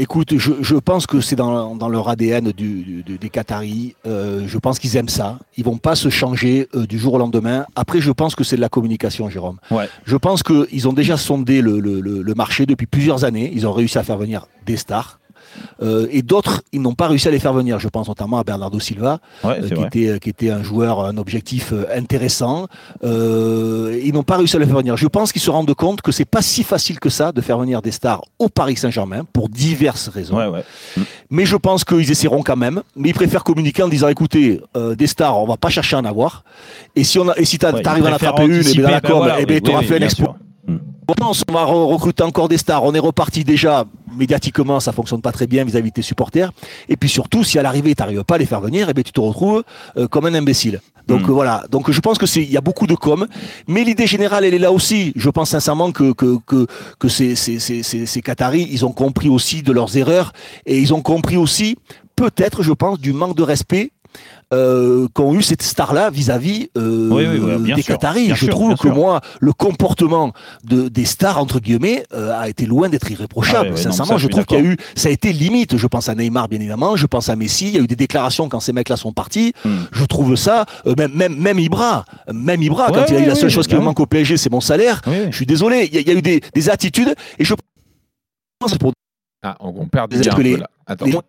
Écoute, je, je pense que c'est dans, dans leur ADN du, du- des Qataris. Euh, je pense qu'ils aiment ça. Ils vont pas se changer euh, du jour au lendemain. Après, je pense que c'est de la communication, Jérôme. Ouais. Je pense qu'ils ont déjà sondé le, le- le- le marché depuis plusieurs années. Ils ont réussi à faire venir des stars. Euh, et d'autres, ils n'ont pas réussi à les faire venir. Je pense notamment à Bernardo Silva, Ouais, euh, c'est qui, était, qui était un joueur, un objectif euh, intéressant. Euh, ils n'ont pas réussi à le faire venir. Je pense qu'ils se rendent compte que c'est pas si facile que ça de faire venir des stars au Paris Saint-Germain pour diverses raisons. Ouais, ouais. Mais je pense qu'ils essaieront quand même. Mais ils préfèrent communiquer en disant écoutez, euh, des stars, on va pas chercher à en avoir. Et si on a, et si t'arrives à en attraper une, et dans la ben com, voilà, eh ben, oui, t'auras oui, fait un exploit. On va re- recruter encore des stars. On est reparti déjà. Médiatiquement, ça fonctionne pas très bien vis-à-vis de tes supporters. Et puis surtout, si à l'arrivée, tu n'arrives pas à les faire venir, et ben, tu te retrouves euh, comme un imbécile. Donc Mm. euh, voilà. Donc je pense que c'est, il y a beaucoup de com, mais l'idée générale, elle est là aussi. Je pense sincèrement que que que, que ces, ces, ces, ces, ces Qataris, ils ont compris aussi de leurs erreurs et ils ont compris aussi, peut-être, je pense, du manque de respect. Euh, qu'ont eu cette star-là vis-à-vis euh, Oui, oui, oui, bien des sûr, Qataris. Je sûr, trouve que sûr. moi, le comportement de, des stars, entre guillemets, euh, a été loin d'être irréprochable. Ah non, Sincèrement, ça, je trouve qu'il y a eu, ça a été limite. Je pense à Neymar, bien évidemment. Je pense à Messi. Il y a eu des déclarations quand ces mecs-là sont partis. Hmm. Je trouve ça, euh, même, même, même Ibra, même Ibra, Ouais, quand il a dit la seule chose qui me manque au PSG, c'est mon salaire. Je suis désolé. Il y, a- il y a eu des, des attitudes et je pense que pour Ah, on, on perd Des